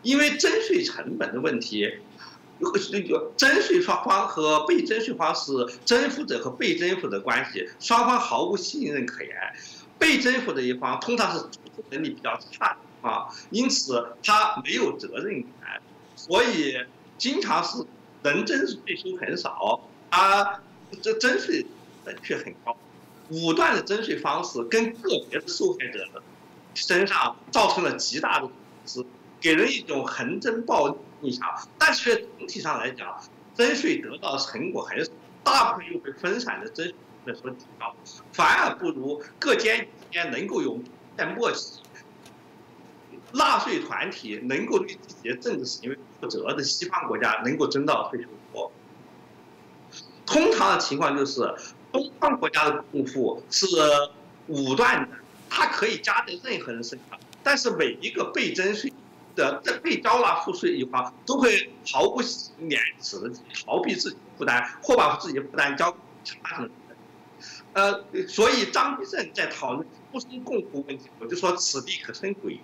因为征税成本的问题，那个征税双方和被征税方是征服者和被征服的关系，双方毫无信任可言，被征服的一方通常是组织能力比较差啊，因此他没有责任感，所以经常是能征税收很少。啊，这征税却很高，武断的征税方式跟个别的受害者身上造成了极大的损失，给人一种横征暴力印象。但是总体上来讲，征税得到的成果很少，大部分又被分散的征税所抵消，反而不如各间之间能够有默契，纳税团体能够对自己的政治行为负责的西方国家能够征到税收多。通常的情况就是，东方国家的共富是武断的，它可以加在任何人身上，但是每一个被征税的、被缴纳赋税一方都会毫不廉耻的逃避自己的负担，或把自己的负担交给其他人。呃，所以张居正在讨论不生共富问题，我就说此地可生鬼，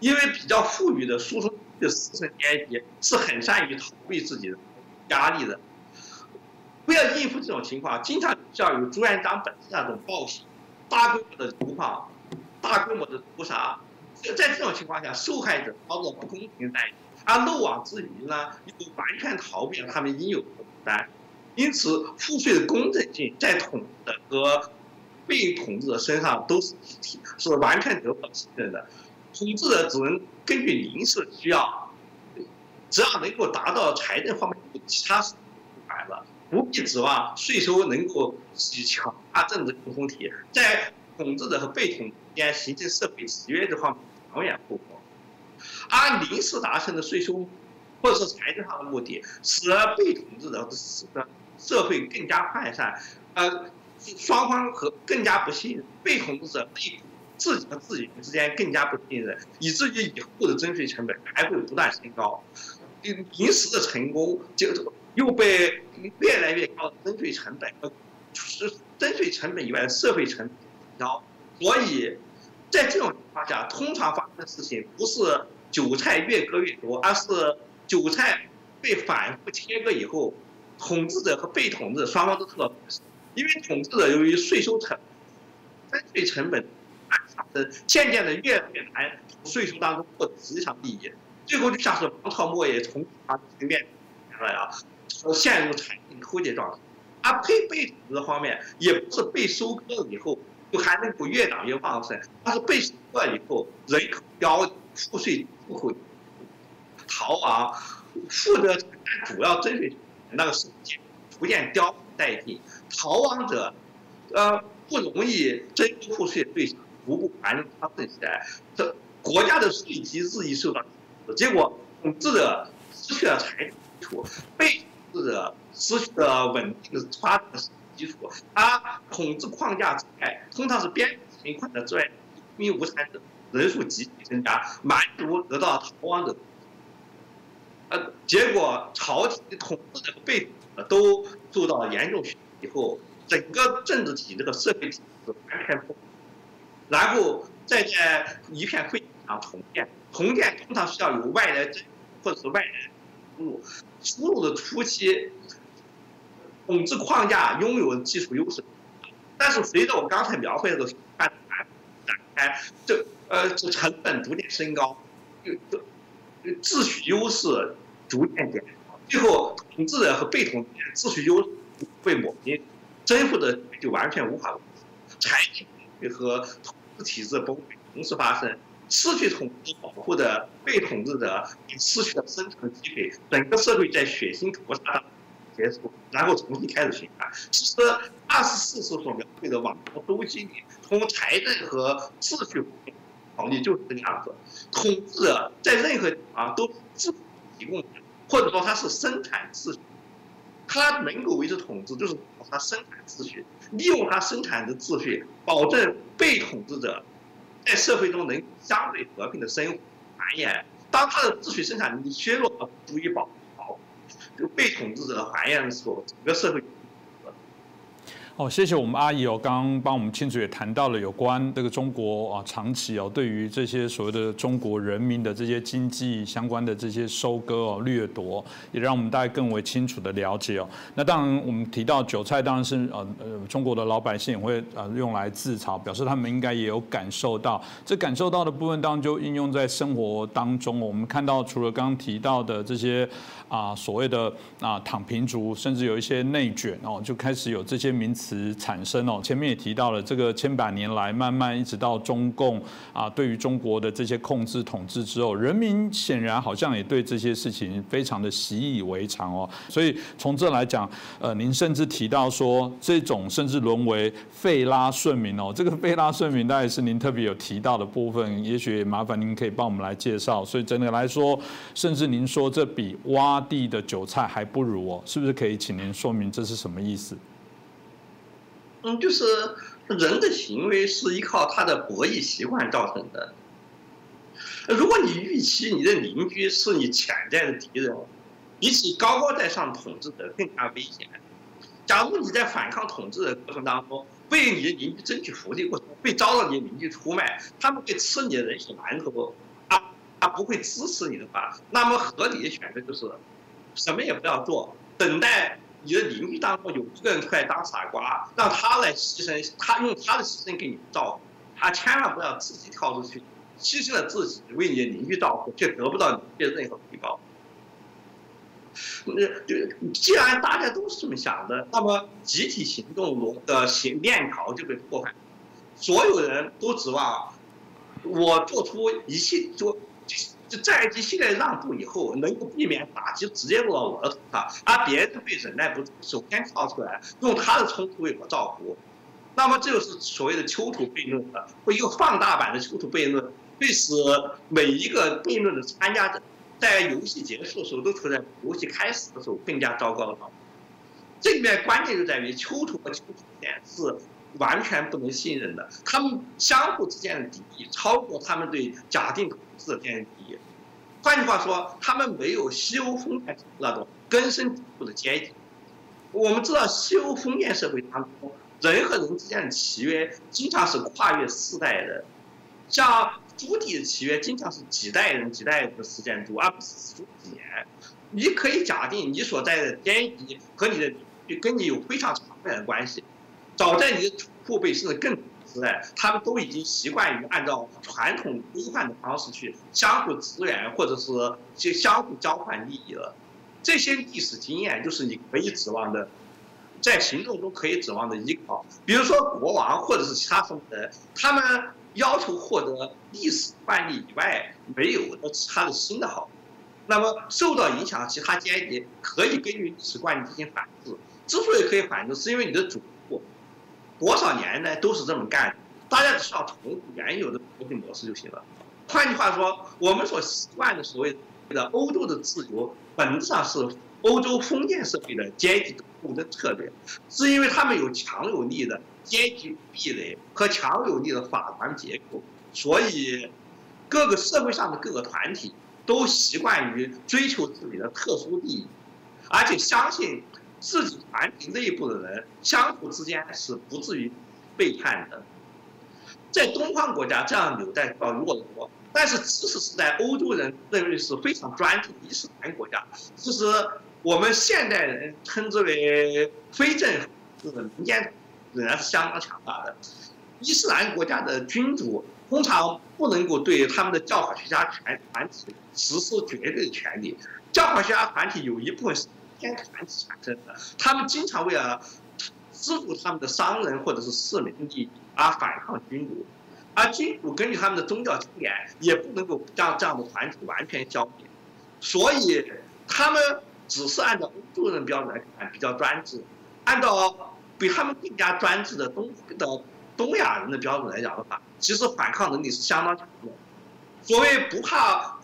因为比较富裕的书生的士绅阶级是很善于逃避自己的压力的。不要应付这种情况，经常需要有朱元璋本身那种暴行，大规模的流放，大规模的屠杀。在这种情况下，受害者遭到不公平待遇，而漏网之鱼呢，又完全逃避了他们应有的负担。因此，赋税的公正性在统治者和被统治者身上都是一体，是完全得不到信任的。统治者只能根据临时需要，只要能够达到财政方面的其他事就完了。不必指望税收能够起强大政治共同体，在统治者和被统治间形成社会契约这方面长远不果。而临时达成的税收或者是财政上的目的，使得被统治者使得社会更加涣散，呃，双方和更加不信任，被统治者对自己和自己之间更加不信任，以至于以后的征税成本还会不断升高。临时的成功就。又被越来越高的征税成本和是征税成本以外的社会成本高，所以在这种情况下，通常发生的事情不是韭菜越割越多，而是韭菜被反复切割以后，统治者和被统治双方都受到损失，因为统治者由于税收成征税成本上升，渐渐的越来越难从税收当中获得实际上利益，最后就像是王朝末叶从啊层面来啊。陷入财政枯竭状态，而被被统治方面也不是被收割了以后就还能够越长越旺盛，而是被收割以后人口凋，赋税不会逃亡，负责主要征税那个时间逐渐凋殆尽，逃亡者呃不容易征赋税对象逐步繁荣昌盛起来，这国家的税基日益受到结果统治者失去了财政基础，被统治。者失去了稳定的发展的基础，他统治框架之外，通常是边境困的之外，民无产者人数急剧增加，满足得到逃亡者，呃，结果朝廷的统治者被都受到严重以后，整个政治体制和社会体制完全破，然后再在一片溃废上重建，重建通常需要有外来者或者是外来输入。输入的初期，统治框架拥有技术优势，但是随着我刚才描绘的发展展开，这呃这成本逐渐升高，这秩序优势逐渐减少，最后统治者和被统治秩序优势被抹平，征服的就完全无法财政和统治体制崩溃同时发生。失去统治保护的被统治者也失去了生存机会，整个社会在血腥屠杀结束，然后重新开始循环。其实二十四史所描绘的王朝周期里，从财政和秩序考虑就是这个样子。统治者在任何地方都自提供，或者说他是生产秩序，他能够维持统治，就是他生产秩序，利用他生产的秩序，保证被统治者在社会中能相对和平的生活繁衍。当他的秩序生产能力削弱了，足以保保就被统治者繁衍的时候，整个社会。哦，谢谢我们阿姨哦，刚刚帮我们清楚也谈到了有关这个中国啊长期哦对于这些所谓的中国人民的这些经济相关的这些收割哦掠夺，也让我们大家更为清楚的了解哦。那当然我们提到韭菜当然是呃呃中国的老百姓也会呃用来自嘲，表示他们应该也有感受到，这感受到的部分当然就应用在生活当中。我们看到除了刚刚提到的这些啊所谓的啊躺平族，甚至有一些内卷哦，就开始有这些名词。产生哦，前面也提到了这个千百年来慢慢一直到中共啊，对于中国的这些控制统治之后，人民显然好像也对这些事情非常的习以为常哦。所以从这来讲，呃，您甚至提到说这种甚至沦为费拉顺民哦，这个费拉顺民大概是您特别有提到的部分，也许麻烦您可以帮我们来介绍。所以整体来说，甚至您说这比挖他地的韭菜还不如哦，是不是可以请您说明这是什么意思？嗯，就是人的行为是依靠他的博弈习惯造成的。如果你预期你的邻居是你潜在的敌人，比起高高在上统治者更加危险。假如你在反抗统治的过程当中，为你的邻居争取福利过程被遭到你的邻居出卖，他们会吃你的人血馒头，他不会支持你的话，那么合理的选择就是什么也不要做，等待。你的邻居当中有一个人出来当傻瓜，让他来牺牲，他用他的牺牲给你照顾，他千万不要自己跳出去，牺牲了自己为你的邻居照顾，却得不到你的任何回报。那就既然大家都是这么想的，那么集体行动的行链条就被破坏，所有人都指望我做出一切做。就在一系列让步以后，能够避免打击直接落到我的头上，而别人会忍耐不住，首先跳出来，用他的冲突为我造福。那么这就是所谓的囚徒悖论的，或一个放大版的囚徒悖论，会使每一个悖论的参加者在游戏结束的时候都处在游戏开始的时候更加糟糕的状态。这里面关键就在于囚徒和囚徒之间是完全不能信任的，他们相互之间的敌意超过他们对假定统治的间敌意。换句话说，他们没有西欧封建那种根深蒂固的阶级。我们知道，西欧封建社会当中，人和人之间的契约经常是跨越世代的，像朱棣的契约经常是几代人几代人的时间度，而不是十几年。你可以假定你所在的阶级和你的跟你有非常长远的关系，早在你的父辈甚至更。时代，他们都已经习惯于按照传统规范的方式去相互支援，或者是去相互交换利益了。这些历史经验就是你可以指望的，在行动中可以指望的依靠。比如说国王或者是其他什么人，他们要求获得历史惯例以外没有的其他的新的好。那么受到影响，其他阶级可以根据历史惯例进行反制。之所以可以反制，是因为你的主。多少年呢都是这么干的，大家只需要重复原有的国际模式就行了。换句话说，我们所习惯的所谓的欧洲的自由，本质上是欧洲封建社会的阶级斗争策略，是因为他们有强有力的阶级壁垒和强有力的法团结构，所以各个社会上的各个团体都习惯于追求自己的特殊利益，而且相信。自己团体内部的人相互之间是不至于背叛的，在东方国家这样纽带比较弱的多，但是即使是在欧洲人认为是非常专制的伊斯兰国家，其实我们现代人称之为非政府的民间仍然是相当强大的。伊斯兰国家的君主通常不能够对他们的教法学家团团体实施绝对的权利，教法学家团体有一部分是。天团体产生的，他们经常为了资助他们的商人或者是市民利益而反抗君主，而君主根据他们的宗教经验，也不能够将这样的团体完全消灭，所以他们只是按照欧洲人标准来看比较专制，按照比他们更加专制的东的东亚人的标准来讲的话，其实反抗能力是相当强的。所谓不怕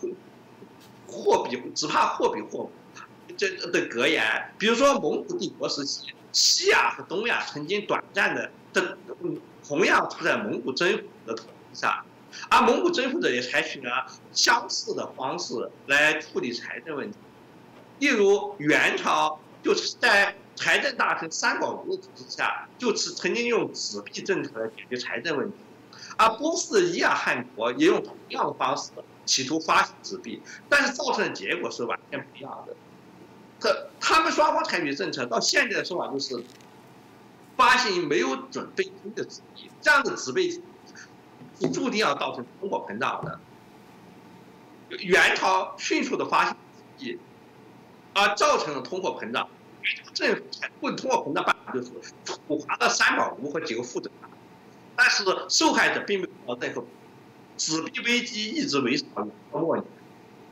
货比，只怕货比货。这的格言，比如说蒙古帝国时期，西亚和东亚曾经短暂的的同样处在蒙古征服的统治下，而蒙古征服者也采取了相似的方式来处理财政问题，例如元朝就是在财政大臣三宝吴的统治下，就是曾经用纸币政策来解决财政问题，而波斯的伊尔汗国也用同样的方式。企图发行纸币，但是造成的结果是完全不一样的。可他们双方采取政策，到现在的说法就是，发行没有准备金的纸币，这样的纸币是注定要造成通货膨胀的。元朝迅速的发行纸币，而造成了通货膨胀。政府不通货膨胀办法就是处罚了三宝吴和几个副总，但是受害者并没有得到任何。纸币危机一直维持到末年，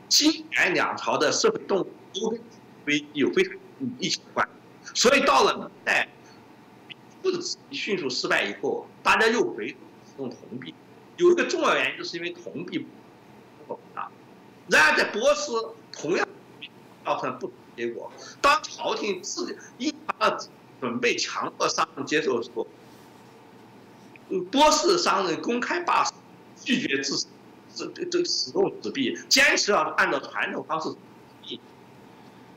清元两朝的社会动荡都跟非有非常密切的关系。所以到了明代，不的纸币迅速失败以后，大家又回用铜币。有一个重要原因，就是因为铜币不大。然而在波斯，同样造成不同结果。当朝廷自己印发了准备强迫商人接受的时候，波斯商人公开罢手。拒绝自这这这使用纸币，坚持要按照传统方式。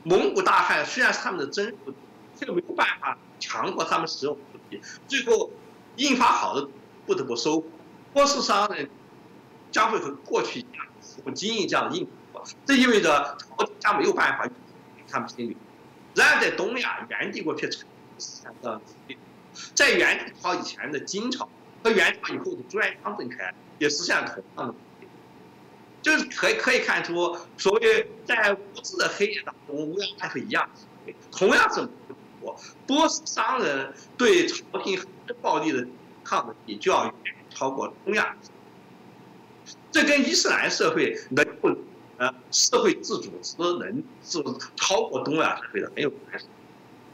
蒙古大汉虽然是他们的征服，却没有办法强迫他们使用纸币。最后印发好的不得不收。波斯商人将会和过去一样，不经营这样的印货，这意味着朝廷将没有办法他们心里。然而在东亚，元帝国却实现了在元朝以前的金朝和元朝以后的朱元璋政权。也实现了同样的，就是可以可以看出，所谓在无知的黑夜当中，乌鸦还是一样，同样是波波斯商人对朝廷暴力的抗力就要远超过东亚，这跟伊斯兰社会能够呃社会自组织能是超过东亚社会的很有关系。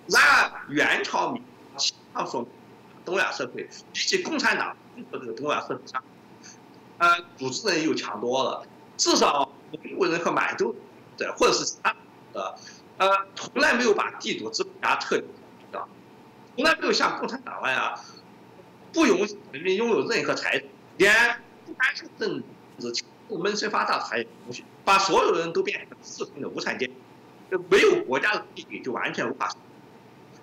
然而元朝明情况说，东亚社会比起共产党和这个东亚社会上。呃，组织人又强多了，至少蒙古人和满洲的或者是其他的，呃，从来没有把地主资本家彻底的，从来没有像共产党那样不允许人民拥有任何财产，连不干涉政治、不闷声发大财也不允许，把所有人都变成世俗的无产阶级，就没有国家的地位就完全无法。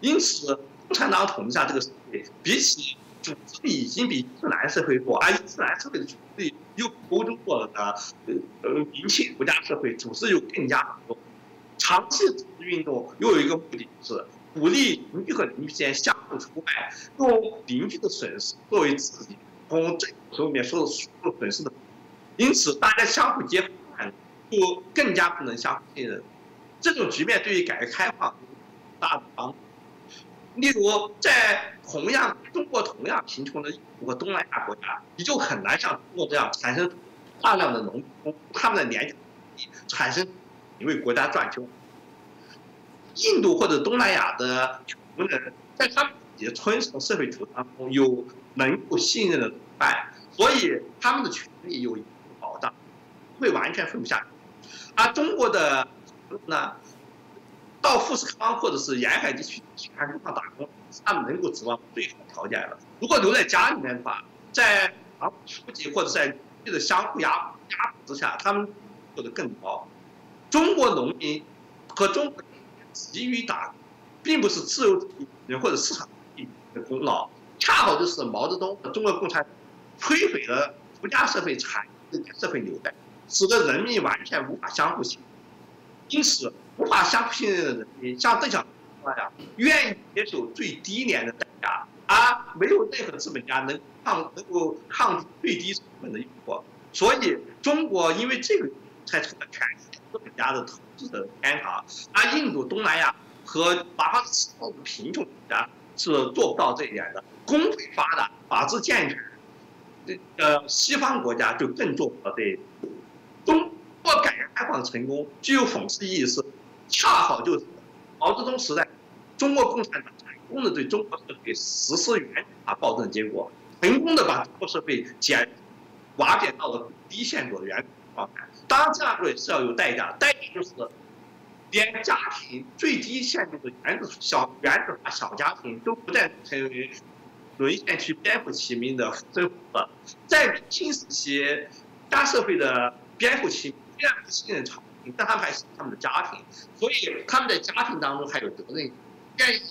因此，共产党统治下这个社会，比起。组织已经比伊斯兰社会弱，而伊斯兰社会的组织力又欧洲过了的，呃呃，民清国家社会组织又更加多。长期组织运动又有一个目的是鼓励邻居和邻居之间相互出卖，用邻居的损失作为自己从政府手里面受受损失的，因此大家相互揭发，就更加不能相互信任。这种局面对于改革开放大的帮助。例如，在同样中国同样贫穷的五个东南亚国家，你就很难像中国这样产生大量的农工，他们的年产生你为国家赚钱。印度或者东南亚的穷人，在他们自己的村的社会组织当中有能够信任的同伴，所以他们的权利有保障，会完全分不下去。而中国的呢？到富士康或者是沿海地区去看工厂打工，他们能够指望最好条件了。如果留在家里面的话，在啊书记或者在的相互压压迫之下，他们做得更高。中国农民和中国急于打，并不是自由主义或者市场主义的功劳，恰好就是毛泽东和中国共产党摧毁了国家社会产业社会纽带，使得人民完全无法相互信任。因此。无法相信任的人民，像邓小平那样，愿意接受最低廉的代价，而没有任何资本家能抗能够抗拒最低成本的诱惑。所以，中国因为这个才成了全世界资本家的投资的天堂，而印度、东南亚和哪怕是其他的贫穷国家是做不到这一点的。工会发达、法治健全，这呃西方国家就更做不到这一点。中国改革开放成功具有讽刺意义是。恰好就是毛泽东时代，中国共产党成功的对中国社会实施原法暴政的结果，成功的把中国社会减瓦解到了低限度的原状态。当然，这样做也是要有代价，代价就是连家庭最低限度的原子小原子化小家庭都不再成为沦陷区颠覆其民的生活。在明清时期，大社会的颠覆其虽然不信任朝但他们还是他们的家庭，所以他们在家庭当中还有责任，愿意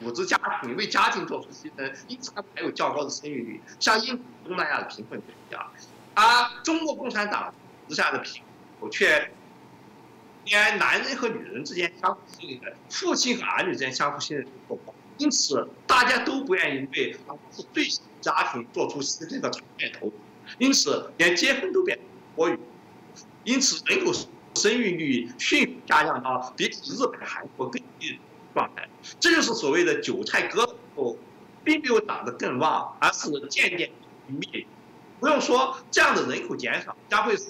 组织家庭，为家庭做出牺牲，因此他们还有较高的生育率，像印度、东南亚的贫困国家，而中国共产党之下的贫苦却。连男人和女人之间相互信任，父亲和儿女之间相互信任都不够，因此大家都不愿意为是最小的家庭做出牺牲的长远投资，因此连结婚都变多余，因此人口生育率迅速下降到比日本、韩国更低的状态。这就是所谓的韭菜割了后，并没有长得更旺，而是渐渐灭。不用说，这样的人口减少将会使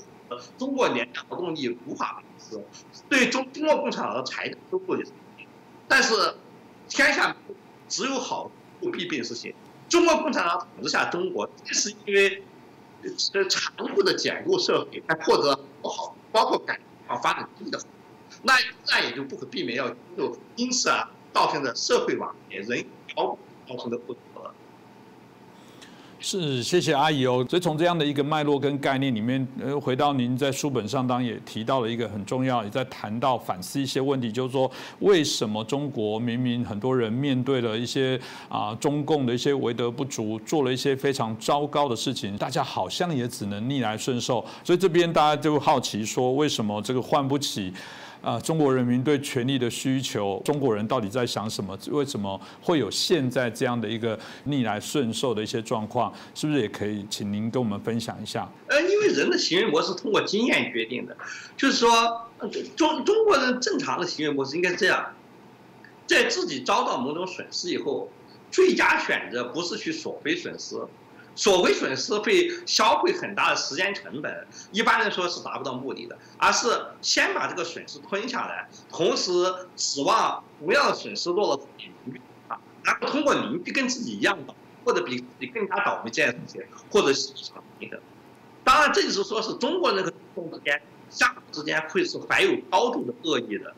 中国廉价劳动力无法维持，对中中国共产党的财政收入也是。但是，天下只有好不必病事情。中国共产党统治下中国，正是因为这残酷的简陋社会，才获得不好，包括改革啊发展低的，那那也就不可避免要就因此啊，造成的社会网也人高造成的不。是，谢谢阿姨哦。所以从这样的一个脉络跟概念里面，呃，回到您在书本上当也提到了一个很重要，也在谈到反思一些问题，就是说为什么中国明明很多人面对了一些啊中共的一些为德不足，做了一些非常糟糕的事情，大家好像也只能逆来顺受。所以这边大家就好奇说，为什么这个换不起？啊，中国人民对权力的需求，中国人到底在想什么？为什么会有现在这样的一个逆来顺受的一些状况？是不是也可以请您跟我们分享一下？呃，因为人的行为模式通过经验决定的，就是说，中中国人正常的行为模式应该这样，在自己遭到某种损失以后，最佳选择不是去索赔损失。所谓损失会消费很大的时间成本，一般来说是达不到目的的，而是先把这个损失吞下来，同时指望同样的损失落到自己邻居啊，然后通过邻居跟自己一样倒，或者比自己更加倒霉这样事情，或者是场平的。当然，这就是说是中国人和中共之间相互之间会是怀有高度的恶意的，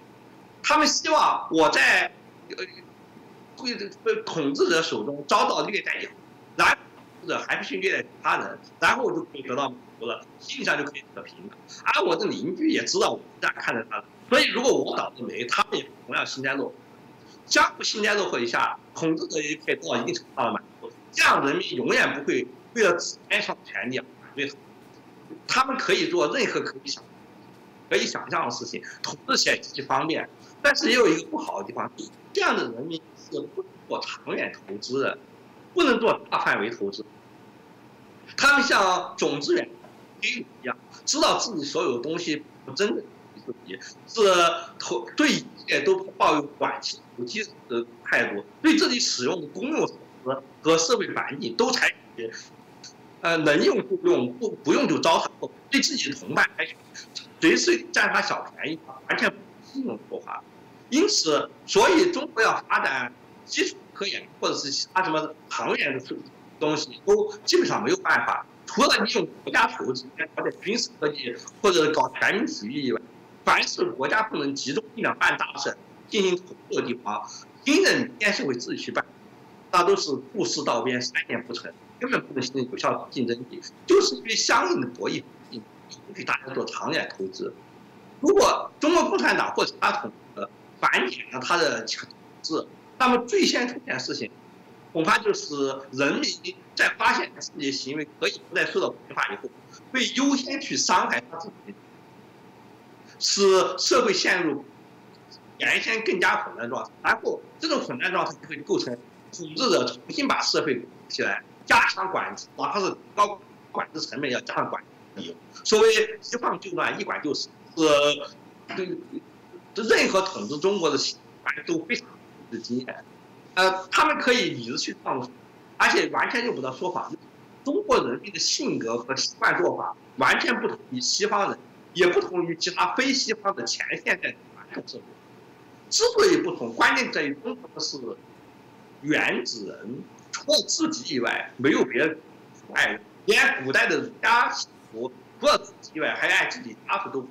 他们希望我在呃，会被统治者手中遭到虐待以后，然后。者还不去虐待他人，然后我就可以得到满足了，心理上就可以得平了。而我的邻居也知道我这样看着他，所以如果我倒的霉，他们也同样幸灾乐祸。相互幸灾乐祸一下，统治者也可以得到一定程度的满足。这样人民永远不会为了自己上权利而反对他。他们可以做任何可以想、可以想象的事情，统治起来极其方便。但是也有一个不好的地方，这样的人民是不能做长远投资的，不能做大范围投资。他们像种子园一样，知道自己所有东西不真的自己，是投对一切都抱有短期投机的态度，对自己使用的公用设施和社会环境都采取，呃，能用就用，不不用就糟蹋，对自己的同伴采取随时占他小便宜，完全不信用做法。因此，所以中国要发展基础科研或者是其他什么长远的。东西都基本上没有办法，除了利用国家投资搞点军事科技或者搞全民体育以外，凡是国家不能集中力量办大事、进行投入的地方，新人民间是会自己去办，那都是故事道边三年不成，根本不能形成有效竞争力。就是因为相应的博弈，不给大家做长远投资。如果中国共产党或其他统治反减了他的统治，那么最先出现事情。恐怕就是人民在发现自己的行为可以不再受到惩罚以后，会优先去伤害他自己，使社会陷入原先更加混乱状态。然后这种混乱状态就会构成统治者重新把社会起来，加强管制，哪怕是高管制成本要加上管制。所谓一放就乱，一管就死，是对任何统治中国的习惯都非常的经验。呃，他们可以理直气壮，而且完全用不到说法。中国人民的性格和习惯做法完全不同于西方人，也不同于其他非西方的前现代传统社会。之所以不同，关键在于中国是原子人，除了自己以外没有别人爱人，连古代的儒家除了自己以外还爱自己家属都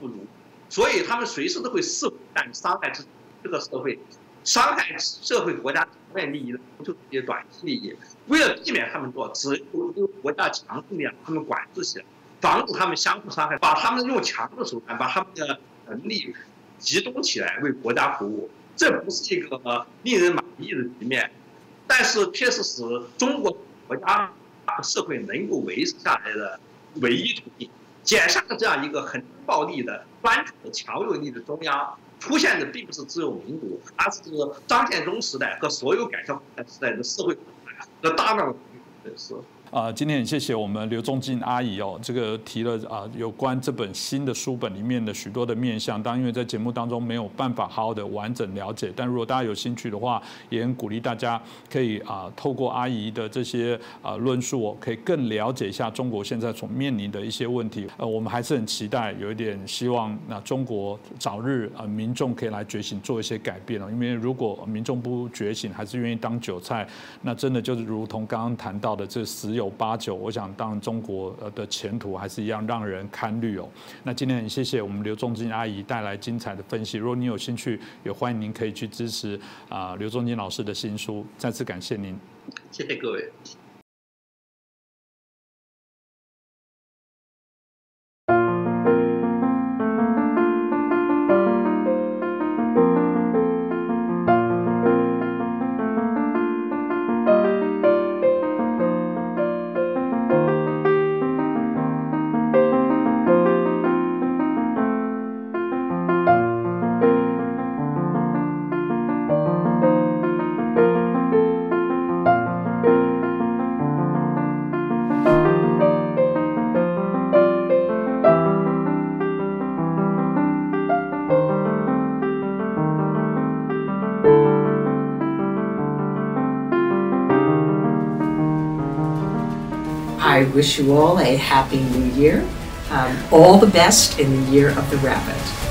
不如。所以他们随时都会肆无忌惮伤害自己这个社会，伤害社会国家长远利益的，不求这些短期利益。为了避免他们做，只有由国家强制力量他们管制起来，防止他们相互伤害，把他们用强的手段，把他们的能力集中起来为国家服务。这不是一个令人满意的局面，但是却是使中国国家社会能够维持下来的。唯一途径。减下了这样一个很暴力的、专制的、强有力的中央，出现的并不是自由民主，而是张献忠时代和所有改革开放时代的社会和大量的是。啊，今天很谢谢我们刘仲静阿姨哦，这个提了啊有关这本新的书本里面的许多的面向，当然因为在节目当中没有办法好好的完整了解，但如果大家有兴趣的话，也很鼓励大家可以啊透过阿姨的这些啊论述，可以更了解一下中国现在所面临的一些问题。呃，我们还是很期待，有一点希望，那中国早日啊民众可以来觉醒，做一些改变了。因为如果民众不觉醒，还是愿意当韭菜，那真的就是如同刚刚谈到的这石油。九八九，我想当中国的前途还是一样让人堪虑哦。那今天很谢谢我们刘仲金阿姨带来精彩的分析。如果你有兴趣，也欢迎您可以去支持啊刘仲金老师的新书。再次感谢您，谢谢各位。Wish you all a happy new year. Um, all the best in the year of the rabbit.